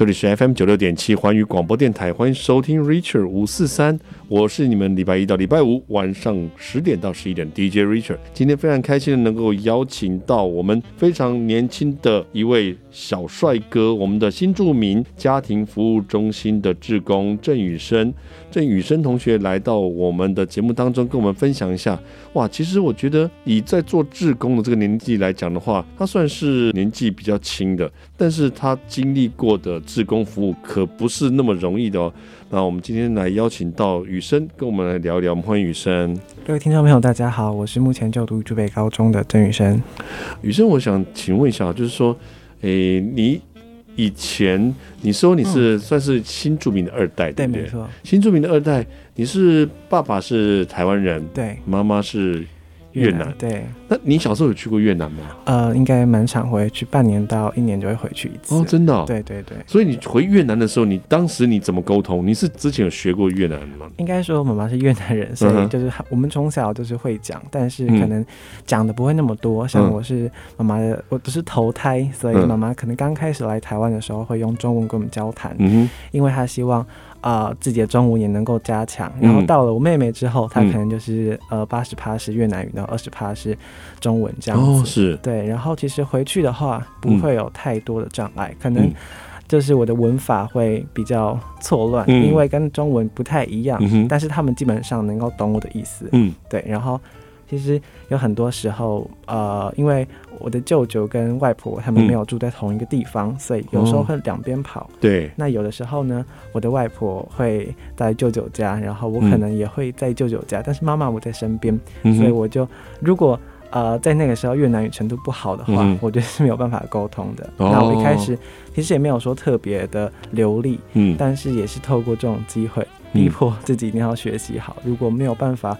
这里是 FM 九六点七环宇广播电台，欢迎收听 Richard 五四三，我是你们礼拜一到礼拜五晚上十点到十一点 DJ Richard。今天非常开心的能够邀请到我们非常年轻的一位小帅哥，我们的新著名家庭服务中心的志工郑宇生。郑雨生同学来到我们的节目当中，跟我们分享一下。哇，其实我觉得以在做志工的这个年纪来讲的话，他算是年纪比较轻的，但是他经历过的。志工服务可不是那么容易的哦。那我们今天来邀请到雨生，跟我们来聊一聊。我们欢迎雨生。各位听众朋友，大家好，我是目前就读竹北高中的郑雨生。雨生，我想请问一下，就是说，诶、欸，你以前你说你是算是新住民的二代，嗯、对不对？对，没错。新住民的二代，你是爸爸是台湾人，对，妈妈是。越南，对，那你小时候有去过越南吗？呃，应该蛮常回去，半年到一年就会回去一次。哦，真的、哦？对对对。所以你回越南的时候，你当时你怎么沟通？你是之前有学过越南吗？应该说，妈妈是越南人，所以就是我们从小就是会讲，但是可能讲的不会那么多。嗯、像我是妈妈的，我不是投胎，所以妈妈可能刚开始来台湾的时候会用中文跟我们交谈，嗯、因为她希望。啊、呃，自己的中文也能够加强，然后到了我妹妹之后，嗯、她可能就是呃八十趴是越南语，然后二十趴是中文这样子。哦，是。对，然后其实回去的话不会有太多的障碍，嗯、可能就是我的文法会比较错乱，嗯、因为跟中文不太一样，嗯、但是他们基本上能够懂我的意思。嗯，对，然后。其实有很多时候，呃，因为我的舅舅跟外婆他们没有住在同一个地方，嗯、所以有时候会两边跑。对、哦，那有的时候呢，我的外婆会在舅舅家，然后我可能也会在舅舅家，嗯、但是妈妈我在身边，所以我就如果呃在那个时候越南语程度不好的话，嗯、我觉得是没有办法沟通的。哦、那我一开始其实也没有说特别的流利，嗯，但是也是透过这种机会逼迫自己一定要学习好。如果没有办法。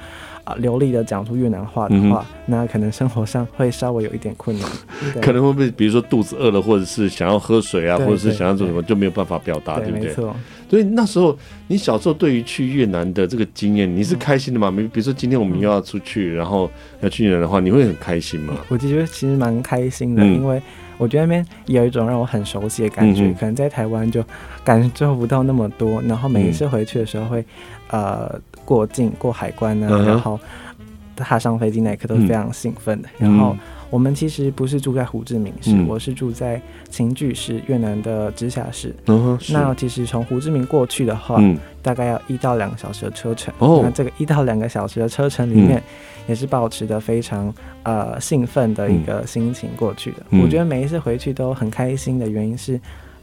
啊，流利的讲出越南话的话，嗯、那可能生活上会稍微有一点困难，可能会不会比如说肚子饿了，或者是想要喝水啊，对或者是想要做什么，就没有办法表达，对，不对？没错。所以那时候你小时候对于去越南的这个经验，你是开心的吗？比、嗯、比如说今天我们又要出去，然后要去越南的话，你会很开心吗？我觉得其实蛮开心的，嗯、因为我觉得那边有一种让我很熟悉的感觉，嗯、可能在台湾就感受不到那么多，然后每一次回去的时候会，嗯、呃。过境过海关呢，uh. 然后踏上飞机那一刻都是非常兴奋的。嗯、然后我们其实不是住在胡志明市，嗯、我是住在清具市，越南的直辖市。Uh 那其实从胡志明过去的话，嗯、大概要一到两个小时的车程。Oh. 那这个一到两个小时的车程里面，也是保持着非常呃兴奋的一个心情过去的。嗯、我觉得每一次回去都很开心的原因是。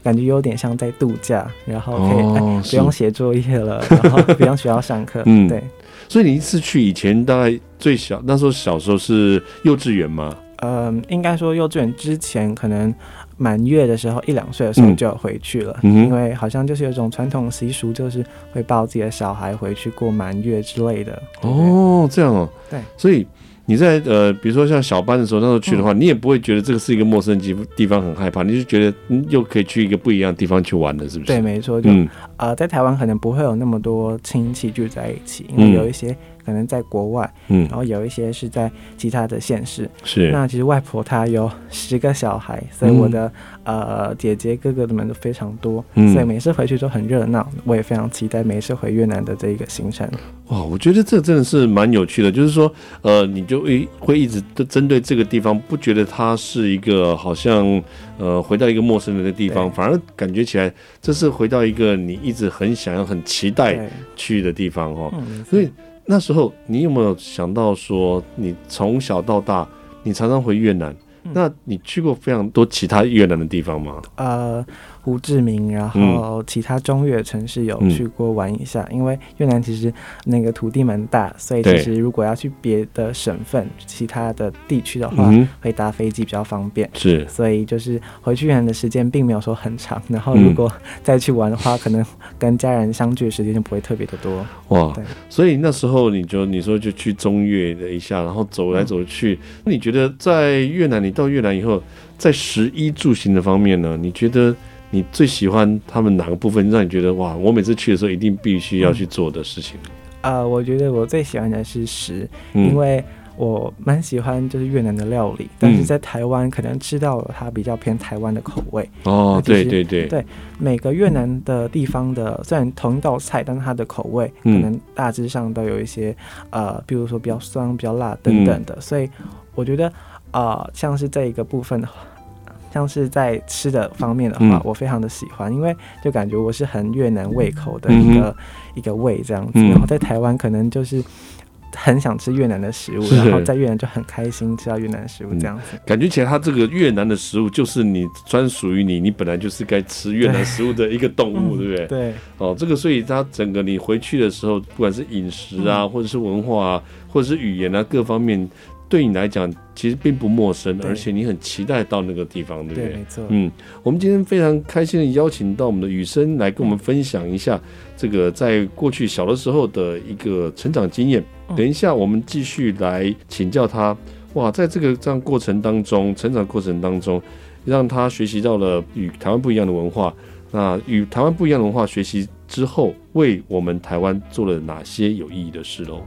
感觉有点像在度假，然后可以、不用写作业了，然后不用学校上课。嗯，对。所以你一次去以前大概最小那时候小时候是幼稚园吗？嗯，应该说幼稚园之前可能满月的时候一两岁的时候就要回去了，嗯、因为好像就是有一种传统习俗，就是会抱自己的小孩回去过满月之类的。哦，这样哦。对，所以。你在呃，比如说像小班的时候，那时候去的话，嗯、你也不会觉得这个是一个陌生地地方，很害怕，你就觉得又可以去一个不一样的地方去玩了，是不是？对，没错。就、嗯、呃，在台湾可能不会有那么多亲戚聚在一起，因为有一些。可能在国外，嗯，然后有一些是在其他的县市，是。那其实外婆她有十个小孩，所以我的、嗯、呃姐姐哥哥的们都非常多，嗯，所以每次回去都很热闹。我也非常期待每次回越南的这一个行程。哇，我觉得这真的是蛮有趣的，就是说，呃，你就会会一直都针对这个地方，不觉得它是一个好像呃回到一个陌生人的地方，反而感觉起来这是回到一个你一直很想要、很期待去的地方哦。嗯、所以。那时候你有没有想到说，你从小到大，你常常回越南，嗯、那你去过非常多其他越南的地方吗？呃。胡志明，然后其他中越城市有去过玩一下，嗯、因为越南其实那个土地蛮大，所以其实如果要去别的省份、其他的地区的话，嗯、会搭飞机比较方便。是，所以就是回去越南的时间并没有说很长，然后如果再去玩的话，嗯、可能跟家人相聚的时间就不会特别的多。哇，对，所以那时候你就你说就去中越了一下，然后走来走去，那、嗯、你觉得在越南，你到越南以后，在食衣住行的方面呢？你觉得？你最喜欢他们哪个部分，让你觉得哇，我每次去的时候一定必须要去做的事情？啊、嗯呃，我觉得我最喜欢的是食，嗯、因为我蛮喜欢就是越南的料理，但是在台湾可能吃到它比较偏台湾的口味。哦，对对对，对每个越南的地方的虽然同一道菜，但是它的口味可能大致上都有一些呃，比如说比较酸、比较辣等等的，所以我觉得呃，像是这一个部分的话。像是在吃的方面的话，嗯、我非常的喜欢，因为就感觉我是很越南胃口的一个、嗯、一个胃这样子。嗯、然后在台湾可能就是很想吃越南的食物，然后在越南就很开心吃到越南的食物这样子。嗯、感觉起来，它这个越南的食物就是你专属于你，你本来就是该吃越南食物的一个动物，对，不对？对。哦，这个所以它整个你回去的时候，不管是饮食啊，嗯、或者是文化啊，或者是语言啊，各方面。对你来讲，其实并不陌生，而且你很期待到那个地方，对不对？对，没错。嗯，我们今天非常开心的邀请到我们的雨生来跟我们分享一下这个在过去小的时候的一个成长经验。嗯、等一下，我们继续来请教他。哇，在这个这样过程当中，成长过程当中，让他学习到了与台湾不一样的文化。那与台湾不一样的文化学习之后，为我们台湾做了哪些有意义的事喽？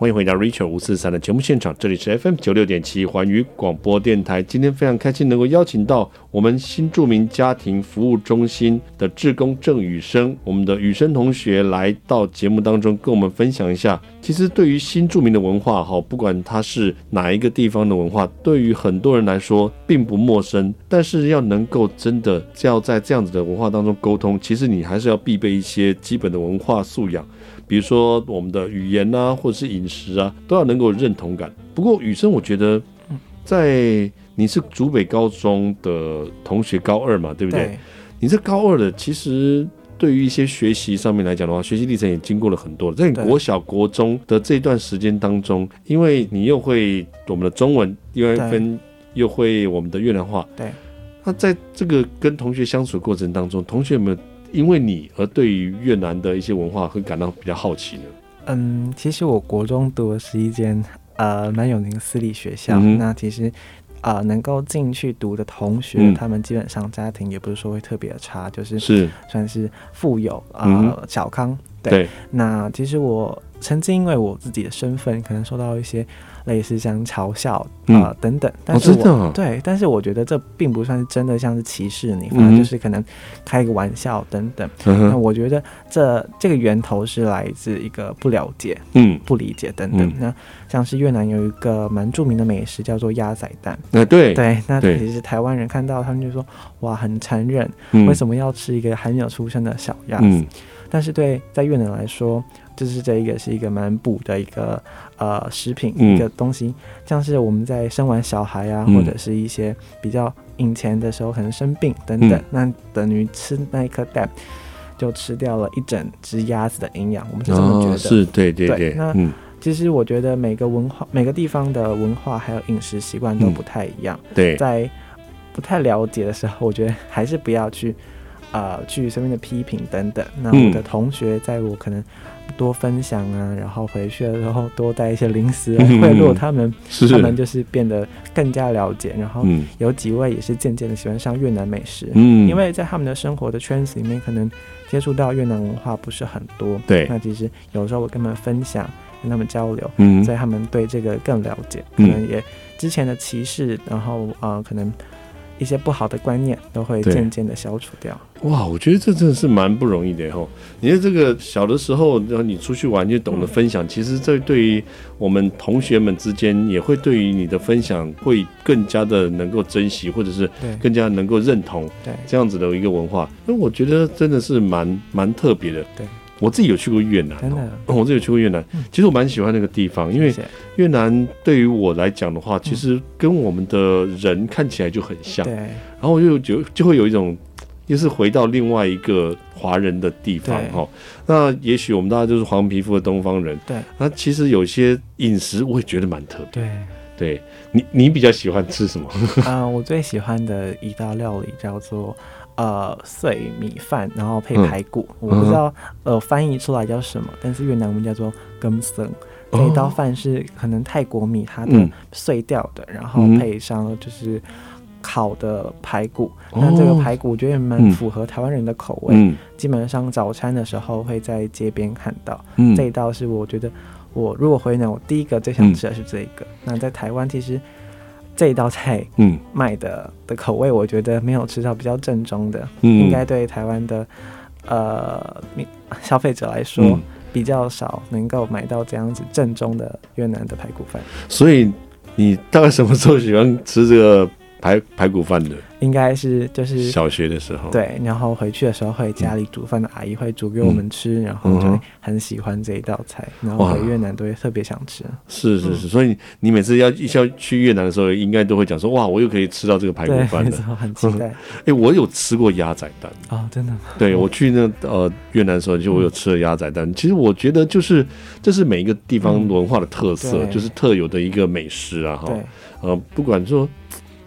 欢迎回到 Richard 五四三的节目现场，这里是 FM 九六点七环宇广播电台。今天非常开心能够邀请到我们新著名家庭服务中心的志工郑宇生，我们的宇生同学来到节目当中跟我们分享一下。其实对于新著名的文化，哈，不管它是哪一个地方的文化，对于很多人来说并不陌生。但是要能够真的要在这样子的文化当中沟通，其实你还是要必备一些基本的文化素养。比如说我们的语言啊，或者是饮食啊，都要能够有认同感。不过雨生，我觉得在你是竹北高中的同学，高二嘛，对不对？对。你这高二的，其实对于一些学习上面来讲的话，学习历程也经过了很多。在你国小、国中的这段时间当中，因为你又会我们的中文，又会分，又会我们的越南话。对。那在这个跟同学相处过程当中，同学有没有？因为你而对于越南的一些文化会感到比较好奇呢？嗯，其实我国中读的是一间呃蛮有名的私立学校，嗯、那其实呃能够进去读的同学，嗯、他们基本上家庭也不是说会特别的差，就是。是算是富有啊、呃嗯、小康。对，对。那其实我曾经因为我自己的身份，可能受到一些。类似像嘲笑啊、等等，但是我、哦、对，但是我觉得这并不算是真的，像是歧视你，反正就是可能开个玩笑等等。嗯、那我觉得这这个源头是来自一个不了解，嗯，不理解等等。嗯、那像是越南有一个蛮著名的美食叫做鸭仔蛋，呃、对对，那其实台湾人看到他们就说哇，很残忍，嗯、为什么要吃一个还没有出生的小鸭子？嗯、但是对在越南来说。就是这一个是一个蛮补的一个呃食品一个东西，嗯、像是我们在生完小孩啊，嗯、或者是一些比较以前的时候可能生病等等，嗯、那等于吃那一颗蛋就吃掉了一整只鸭子的营养，我们是这么觉得。哦、是，对对对。对那、嗯、其实我觉得每个文化每个地方的文化还有饮食习惯都不太一样。嗯、对，在不太了解的时候，我觉得还是不要去呃去身边的批评等等。那我的同学在我可能。多分享啊，然后回去的时候多带一些零食来贿赂他们，嗯、他们就是变得更加了解。然后有几位也是渐渐的喜欢上越南美食，嗯，因为在他们的生活的圈子里面，可能接触到越南文化不是很多。对，那其实有时候我跟他们分享，跟他们交流，嗯，所以他们对这个更了解，可能也之前的歧视，然后呃，可能。一些不好的观念都会渐渐的消除掉。哇，我觉得这真的是蛮不容易的吼。你在这个小的时候，然后你出去玩就懂得分享，嗯、其实这对于我们同学们之间，也会对于你的分享会更加的能够珍惜，或者是更加能够认同对这样子的一个文化。那我觉得真的是蛮蛮特别的。对。我自己有去过越南，真的，我自己有去过越南。其实我蛮喜欢那个地方，因为越南对于我来讲的话，其实跟我们的人看起来就很像。对。然后我就就就会有一种，又是回到另外一个华人的地方哈。那也许我们大家就是黄皮肤的东方人。对。那其实有些饮食我也觉得蛮特别。对。对你，你比较喜欢吃什么？啊、呃，我最喜欢的一道料理叫做呃碎米饭，然后配排骨。嗯、我不知道呃翻译出来叫什么，但是越南我们叫做 cơm sườn。这一道饭是可能泰国米它的碎掉的，嗯、然后配上就是烤的排骨。那、嗯、这个排骨我觉得也蛮符合台湾人的口味。嗯、基本上早餐的时候会在街边看到。嗯、这一道是我觉得。我如果回南，我第一个最想吃的是这个。嗯、那在台湾，其实这一道菜，嗯，卖的的口味，我觉得没有吃到比较正宗的。嗯，应该对台湾的呃消费者来说，嗯、比较少能够买到这样子正宗的越南的排骨饭。所以你大概什么时候喜欢吃这个排排骨饭的？应该是就是小学的时候，对，然后回去的时候会家里煮饭的阿姨会煮给我们吃，嗯、然后就会很喜欢这一道菜，嗯、然后回越南都会特别想吃。是是是，嗯、所以你每次要一要去越南的时候，应该都会讲说，哇，我又可以吃到这个排骨饭了，很期待。哎、欸，我有吃过鸭仔蛋啊、哦，真的吗？对，我去那呃越南的时候，就我有吃了鸭仔蛋。嗯、其实我觉得就是这是每一个地方文化的特色，嗯、就是特有的一个美食啊，哈，呃，不管说。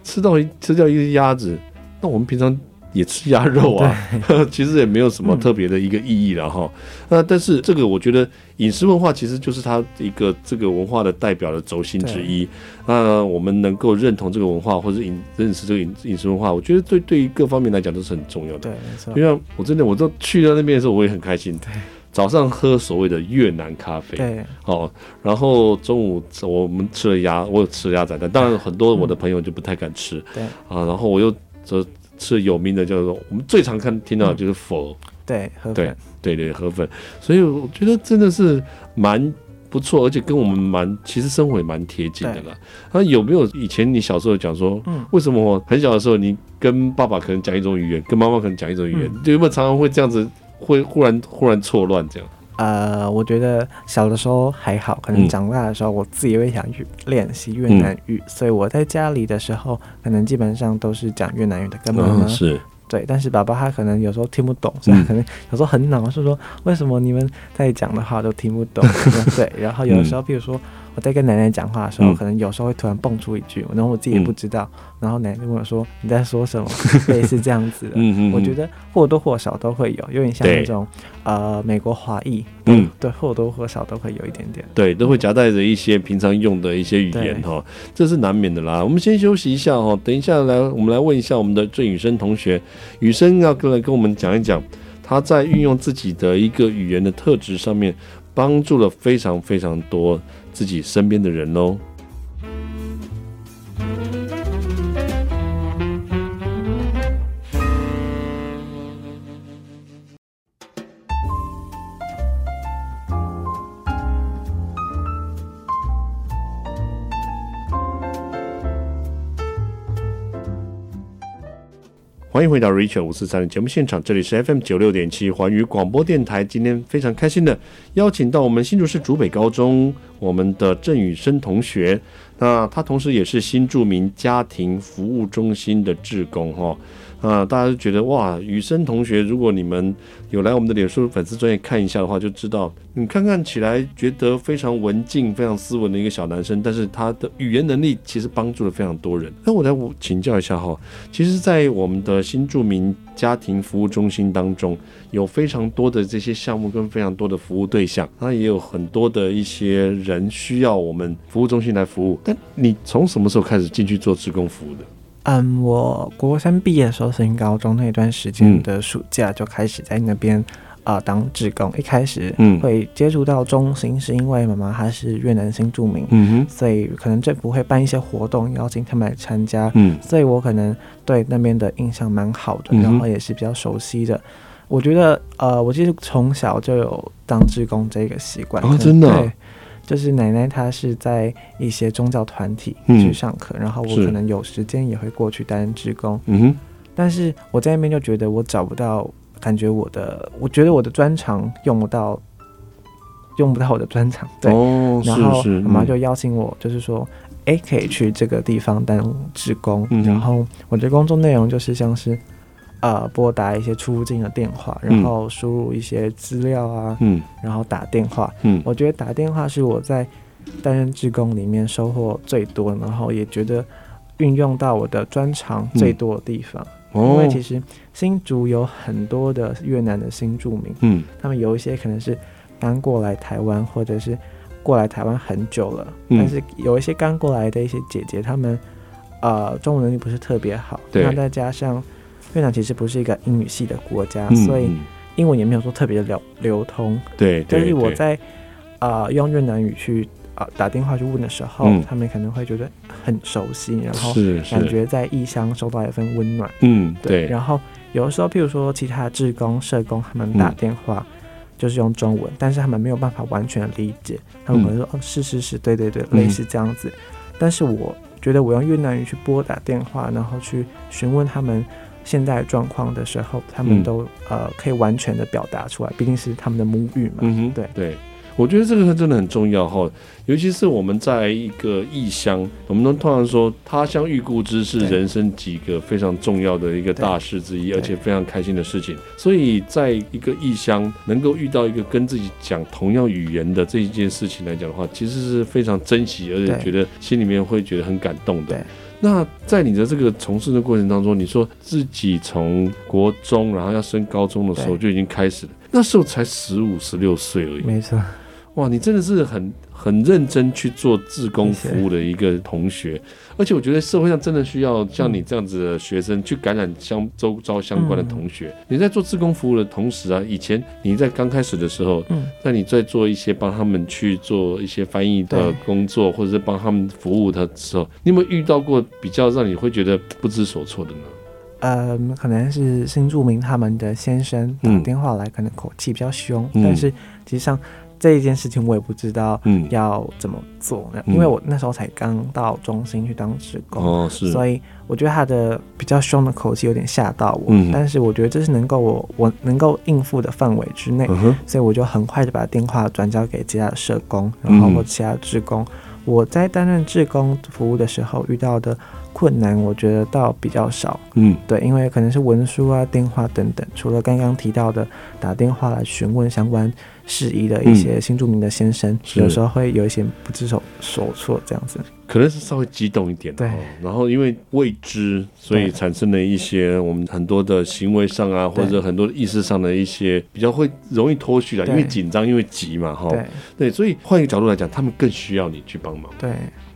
吃到一吃掉一只鸭子，那我们平常也吃鸭肉啊，其实也没有什么特别的一个意义了哈。那、嗯、但是这个我觉得饮食文化其实就是它一个这个文化的代表的轴心之一。那我们能够认同这个文化，或者饮认识这个饮饮食文化，我觉得对对于各方面来讲都是很重要的。对，没错。因为我真的我都去到那边的时候，我也很开心。对。早上喝所谓的越南咖啡，对，哦，然后中午我们吃了鸭，我有吃了鸭仔蛋，当然很多我的朋友就不太敢吃，对，啊，然后我又这吃有名的叫做我们最常看听到的就是佛，对，河粉，对，对对河粉，所以我觉得真的是蛮不错，而且跟我们蛮其实生活也蛮贴近的啦。那有没有以前你小时候讲说，为什么我很小的时候你跟爸爸可能讲一种语言，跟妈妈可能讲一种语言，就有没有常常会这样子？会忽然忽然错乱这样，呃，我觉得小的时候还好，可能长大的时候，我自己会想去练习越南语，嗯、所以我在家里的时候，可能基本上都是讲越南语的，跟妈妈、嗯、是。对，但是爸爸他可能有时候听不懂，所以他可能有时候很恼，是说为什么你们在讲的话都听不懂？对，然后有的时候，比如说。我在跟奶奶讲话的时候，可能有时候会突然蹦出一句，然后我自己也不知道，然后奶奶跟我说你在说什么，类似这样子的。嗯嗯，我觉得或多或少都会有，有点像那种呃美国华裔，嗯，对，或多或少都会有一点点，对，都会夹带着一些平常用的一些语言哈，这是难免的啦。我们先休息一下哈，等一下来我们来问一下我们的郑雨生同学，雨生要跟来跟我们讲一讲他在运用自己的一个语言的特质上面，帮助了非常非常多。自己身边的人喽。欢迎回到 Richard 五四三的节目现场，这里是 FM 九六点七环宇广播电台。今天非常开心的邀请到我们新竹市竹北高中我们的郑宇生同学，那他同时也是新住民家庭服务中心的志工哈。啊，大家都觉得哇，雨生同学，如果你们有来我们的脸书粉丝专页看一下的话，就知道你看看起来觉得非常文静、非常斯文的一个小男生，但是他的语言能力其实帮助了非常多人。那我来请教一下哈，其实，在我们的新著名家庭服务中心当中，有非常多的这些项目跟非常多的服务对象，那也有很多的一些人需要我们服务中心来服务。但你从什么时候开始进去做职工服务的？嗯，我国三毕业的时候，升高中那段时间的暑假就开始在那边啊、呃、当志工。一开始会接触到中心，是因为妈妈她是越南新住民，嗯哼，所以可能政府会办一些活动，邀请他们来参加，嗯，所以我可能对那边的印象蛮好的，然后也是比较熟悉的。我觉得呃，我其实从小就有当志工这个习惯，哦，真的、就是奶奶，她是在一些宗教团体去上课，嗯、然后我可能有时间也会过去担任职工。嗯哼，但是我在那边就觉得我找不到，感觉我的，我觉得我的专长用不到，用不到我的专长。对，哦、然后我妈就邀请我，就是说，哎、嗯，可以去这个地方当职工。嗯、然后我的工作内容就是像是。呃，拨打一些出入境的电话，然后输入一些资料啊，嗯，然后打电话，嗯，我觉得打电话是我在担任志工里面收获最多，然后也觉得运用到我的专长最多的地方。嗯、因为其实新竹有很多的越南的新住民，嗯，他们有一些可能是刚过来台湾，或者是过来台湾很久了，嗯、但是有一些刚过来的一些姐姐，他们呃中文能力不是特别好，对，那再加上越南其实不是一个英语系的国家，嗯、所以英文也没有说特别的流流通，对，但是我在啊、呃、用越南语去。啊，打电话去问的时候，嗯、他们可能会觉得很熟悉，然后感觉在异乡收到一份温暖。嗯，对。然后有的时候，譬如说其他志工、社工，他们打电话就是用中文，嗯、但是他们没有办法完全理解，他们可能说：“嗯、哦，是是是，对对对，类似这样子。嗯”但是我觉得，我用越南语去拨打电话，然后去询问他们现在状况的时候，他们都、嗯、呃可以完全的表达出来，毕竟是他们的母语嘛。嗯哼，对对。我觉得这个真的很重要哈，尤其是我们在一个异乡，我们都通常说他乡遇故知是人生几个非常重要的一个大事之一，而且非常开心的事情。所以，在一个异乡能够遇到一个跟自己讲同样语言的这一件事情来讲的话，其实是非常珍惜，而且觉得心里面会觉得很感动的。那在你的这个从事的过程当中，你说自己从国中然后要升高中的时候就已经开始了，那时候才十五十六岁而已。没错。哇，你真的是很很认真去做志工服务的一个同学，而且我觉得社会上真的需要像你这样子的学生去感染相周遭相关的同学。你在做志工服务的同时啊，以前你在刚开始的时候，那你在做一些帮他们去做一些翻译的工作，或者是帮他们服务的时候，你有没有遇到过比较让你会觉得不知所措的呢？呃，可能是新住民他们的先生打电话来，可能口气比较凶，但是其实际上。这一件事情我也不知道要怎么做，嗯、因为我那时候才刚到中心去当职工，哦、所以我觉得他的比较凶的口气有点吓到我。嗯、但是我觉得这是能够我我能够应付的范围之内，嗯、所以我就很快的把电话转交给其他的社工，然后或其他的职工。嗯、我在担任志工服务的时候遇到的困难，我觉得倒比较少。嗯，对，因为可能是文书啊、电话等等，除了刚刚提到的打电话来询问相关。适宜的一些新著名的先生，嗯、有时候会有一些不知所措，这样子，可能是稍微激动一点。对，然后因为未知，所以产生了一些我们很多的行为上啊，或者很多意识上的一些比较会容易脱序了，因为紧张，因为急嘛，哈。对，对，所以换一个角度来讲，他们更需要你去帮忙。对。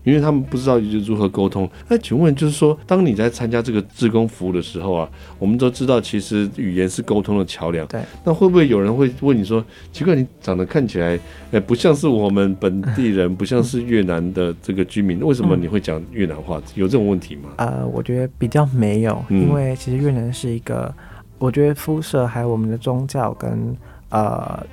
因为他们不知道如何沟通。那请问，就是说，当你在参加这个志工服务的时候啊，我们都知道，其实语言是沟通的桥梁。对。那会不会有人会问你说，奇怪，你长得看起来，呃，不像是我们本地人，不像是越南的这个居民，为什么你会讲越南话？有这种问题吗？呃，我觉得比较没有，因为其实越南是一个，我觉得肤色还有我们的宗教跟呃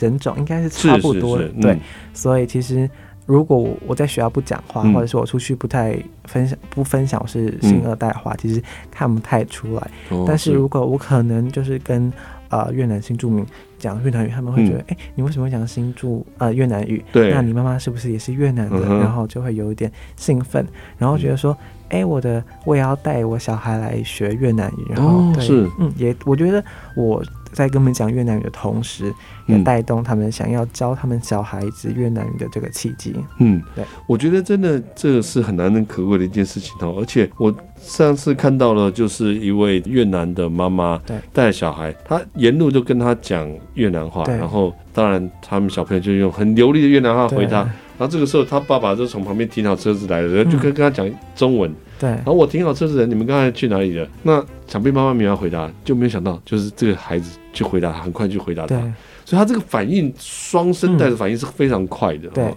人种应该是差不多的。是是是，对，所以其实。如果我我在学校不讲话，嗯、或者是我出去不太分享不分享我是新二代的话，嗯、其实看不太出来。哦、但是如果我可能就是跟呃越南新住民讲越南语，他们会觉得，哎、你为什么会讲新住呃越南语？对，那你妈妈是不是也是越南的？嗯、然后就会有一点兴奋，然后觉得说，哎、我的我也要带我小孩来学越南语。然后、是，嗯，也我觉得我。在跟我们讲越南语的同时，也带动他们想要教他们小孩子越南语的这个契机。嗯，对，我觉得真的这个是很难能可贵的一件事情哦。而且我上次看到了，就是一位越南的妈妈带小孩，她沿路就跟他讲越南话，然后当然他们小朋友就用很流利的越南话回答。然后这个时候，他爸爸就从旁边停好车子来了，然后就跟跟他讲中文。对，然后我停好车子的人，你们刚才去哪里了？那想必妈妈没有回答，就没有想到，就是这个孩子去回答，很快就回答他。所以他这个反应，双声带的反应是非常快的。对。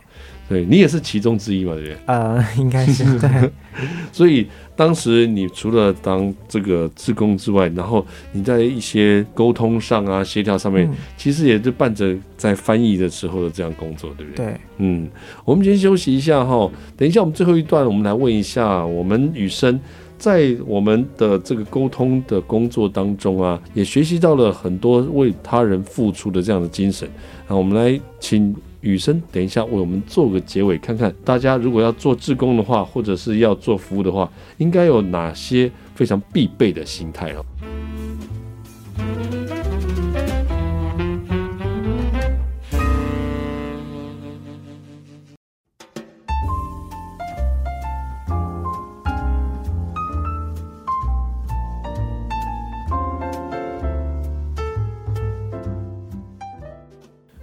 对，你也是其中之一嘛，对不对？呃，应该是对。所以当时你除了当这个志工之外，然后你在一些沟通上啊、协调上面，嗯、其实也是伴着在翻译的时候的这样工作，对不对？对。嗯，我们先休息一下哈，等一下我们最后一段，我们来问一下我们雨生，在我们的这个沟通的工作当中啊，也学习到了很多为他人付出的这样的精神。那我们来请。雨生，等一下为我们做个结尾，看看大家如果要做志工的话，或者是要做服务的话，应该有哪些非常必备的心态哦。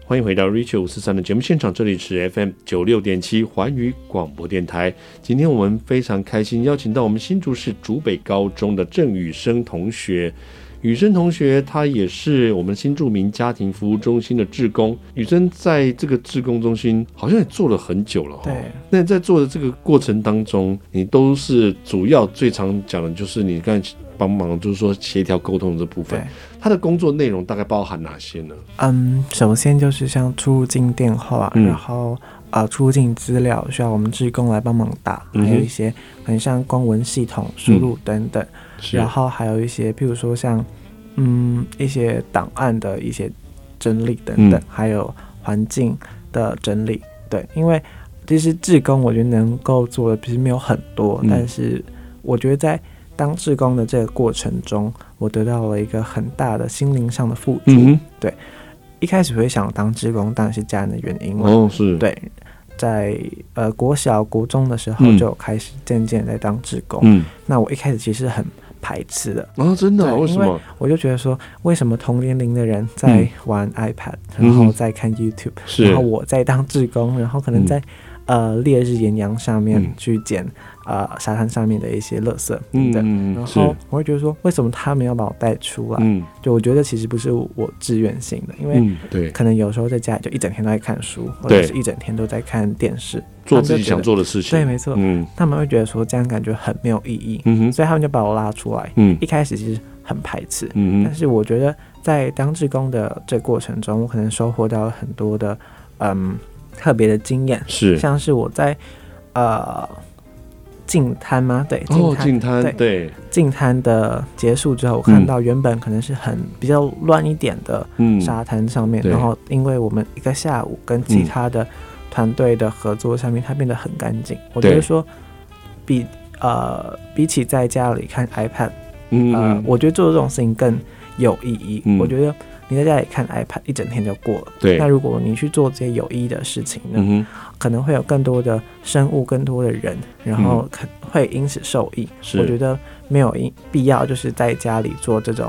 欢迎回到 Richard 五四三的节目现场，这里是 FM 九六点七环宇广播电台。今天我们非常开心，邀请到我们新竹市竹北高中的郑雨生同学。羽生同学，他也是我们新住民家庭服务中心的志工。雨生在这个志工中心好像也做了很久了。对。那在做的这个过程当中，你都是主要最常讲的就是你刚才帮忙，就是说协调沟通的这部分。他的工作内容大概包含哪些呢？嗯，首先就是像出入境电话，嗯、然后呃出入境资料需要我们志工来帮忙打，嗯、还有一些很像公文系统输入等等，嗯、然后还有一些譬如说像嗯一些档案的一些整理等等，嗯、还有环境的整理。对，因为其实志工我觉得能够做的其实没有很多，嗯、但是我觉得在当志工的这个过程中，我得到了一个很大的心灵上的富足。嗯、对，一开始会想当志工，当然是家人的原因了。哦，是。对，在呃国小、国中的时候就开始渐渐在当志工。嗯。那我一开始其实很排斥的。啊、哦，真的？为什么？我就觉得说，为什么同年龄的人在玩 iPad，、嗯、然后在看 YouTube，、嗯、然后我在当志工，然后可能在、嗯、呃烈日炎阳上面去捡。呃，沙滩上面的一些垃圾，对，嗯，然后我会觉得说，为什么他们要把我带出来？嗯，就我觉得其实不是我自愿性的，因为对，可能有时候在家里就一整天都在看书，或者是一整天都在看电视，做自己想做的事情。对，没错，嗯，他们会觉得说这样感觉很没有意义，嗯。哼，所以他们就把我拉出来。嗯，一开始其实很排斥，嗯，但是我觉得在当志工的这过程中，我可能收获到了很多的嗯特别的经验，是像是我在呃。净滩吗？对，哦，净滩，对，净滩的结束之后，我看到原本可能是很比较乱一点的沙滩上面，嗯、然后因为我们一个下午跟其他的团队的合作上面，它变得很干净。嗯、我觉得说比，呃比起在家里看 iPad，嗯，呃，我觉得做这种事情更有意义。嗯、我觉得。你在家里看 iPad 一整天就过了。对。那如果你去做这些有意义的事情呢？可能会有更多的生物、更多的人，然后可会因此受益。是。我觉得没有必要就是在家里做这种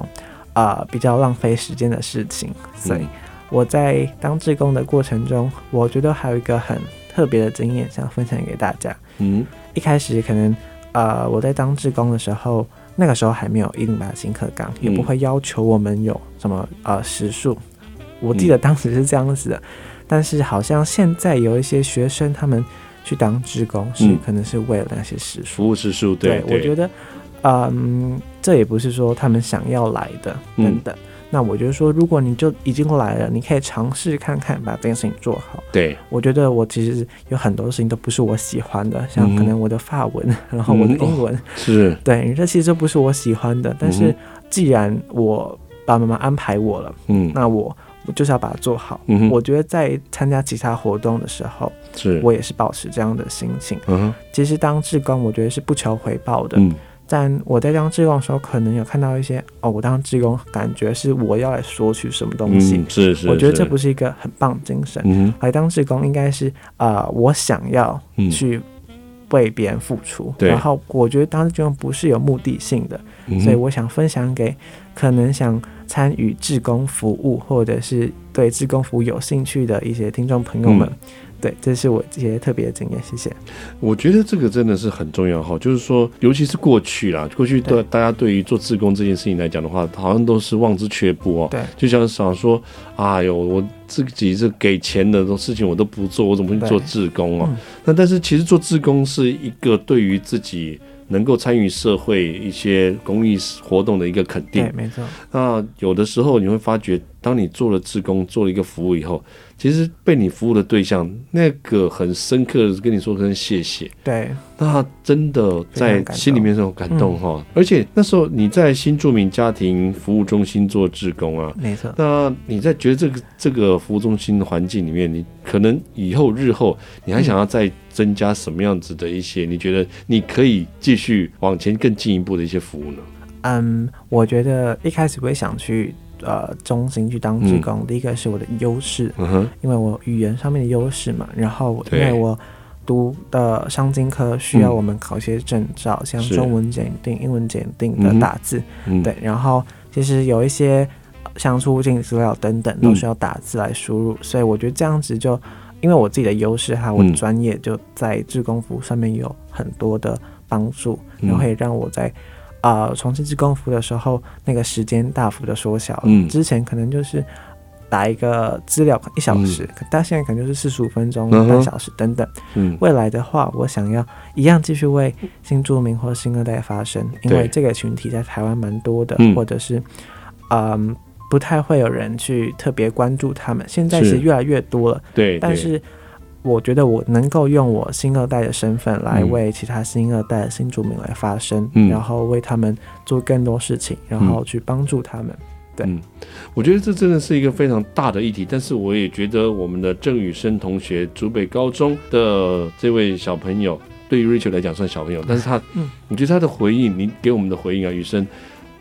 啊、呃、比较浪费时间的事情。所以我在当志工的过程中，我觉得还有一个很特别的经验想分享给大家。嗯。一开始可能呃我在当志工的时候。那个时候还没有一零八新课纲，也不会要求我们有什么呃时数。我记得当时是这样子的，嗯、但是好像现在有一些学生他们去当职工是可能是为了那些时数、服务时数。对，对，我觉得，嗯，这也不是说他们想要来的等等。嗯那我觉得说，如果你就已经来了，你可以尝试看看把这件事情做好。对，我觉得我其实有很多事情都不是我喜欢的，像可能我的发文，嗯、然后我的英文，嗯哦、是对，这其实都不是我喜欢的。但是既然我爸爸妈妈安排我了，嗯，那我我就是要把它做好。嗯，我觉得在参加其他活动的时候，是我也是保持这样的心情。嗯，其实当志工，我觉得是不求回报的。嗯。但我在当志工的时候，可能有看到一些哦，我当志工感觉是我要来索取什么东西，嗯、是，是是，我觉得这不是一个很棒的精神。嗯、来当志工应该是啊、呃，我想要去为别人付出，嗯、然后我觉得当志工不是有目的性的，嗯、所以我想分享给可能想参与志工服务或者是对志工服务有兴趣的一些听众朋友们。嗯对，这是我这些特别的经验，谢谢。我觉得这个真的是很重要哈，就是说，尤其是过去啦，过去的大家对于做志工这件事情来讲的话，好像都是望之却步哦。对，就像想说，哎呦，我自己这给钱的这种事情我都不做，我怎么去做志工哦？那但是其实做志工是一个对于自己。能够参与社会一些公益活动的一个肯定，对，没错。那有的时候你会发觉，当你做了志工，做了一个服务以后，其实被你服务的对象，那个很深刻的跟你说声谢谢，对，那真的在心里面是种感动哈。嗯、而且那时候你在新住民家庭服务中心做志工啊，没错。那你在觉得这个这个服务中心的环境里面，你可能以后日后你还想要再、嗯。增加什么样子的一些？你觉得你可以继续往前更进一步的一些服务呢？嗯，我觉得一开始我也想去呃中心去当职工。嗯、第一个是我的优势，嗯，因为我语言上面的优势嘛。然后因为我读的商经科需要我们考一些证照，嗯、像中文检定、英文检定的打字，嗯、对。然后其实有一些像出境资料等等都需要打字来输入，嗯、所以我觉得这样子就因为我自己的优势还有我的专业就在志工服务上面有很多的帮助，嗯、然后可以让我在啊从事志工服的时候那个时间大幅的缩小。嗯，之前可能就是。打一个资料一小时，嗯、但现在可能就是四十五分钟、半、嗯、小时等等。嗯，未来的话，我想要一样继续为新住民或新二代发声，因为这个群体在台湾蛮多的，嗯、或者是嗯不太会有人去特别关注他们。现在是越来越多了，对。但是我觉得我能够用我新二代的身份来为其他新二代的新住民来发声，嗯、然后为他们做更多事情，然后去帮助他们。嗯，我觉得这真的是一个非常大的议题，但是我也觉得我们的郑宇生同学，竹北高中的这位小朋友，对于 Rachel 来讲算小朋友，但是他，嗯，我觉得他的回应，你给我们的回应啊，雨生，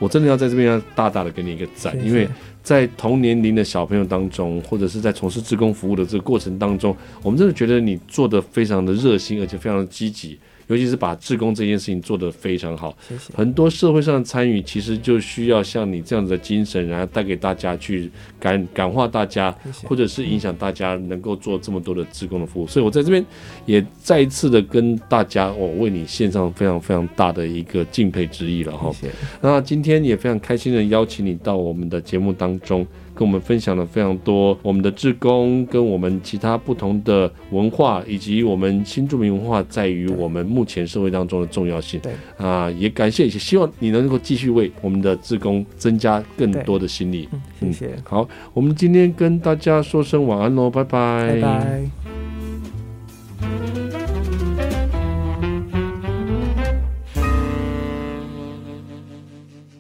我真的要在这边要大大的给你一个赞，因为在同年龄的小朋友当中，或者是在从事志工服务的这个过程当中，我们真的觉得你做的非常的热心，而且非常的积极。尤其是把志工这件事情做得非常好，谢谢。很多社会上的参与，其实就需要像你这样子的精神，然后带给大家去感感化大家。或者是影响大家能够做这么多的志工的服务。所以我在这边也再一次的跟大家，我为你献上非常非常大的一个敬佩之意了哈。谢谢。那今天也非常开心的邀请你到我们的节目当中。跟我们分享了非常多我们的志工跟我们其他不同的文化，以及我们新住民文化在于我们目前社会当中的重要性。对啊，也感谢，也希望你能够继续为我们的志工增加更多的心力。嗯，谢谢。好，我们今天跟大家说声晚安喽，拜拜。拜拜。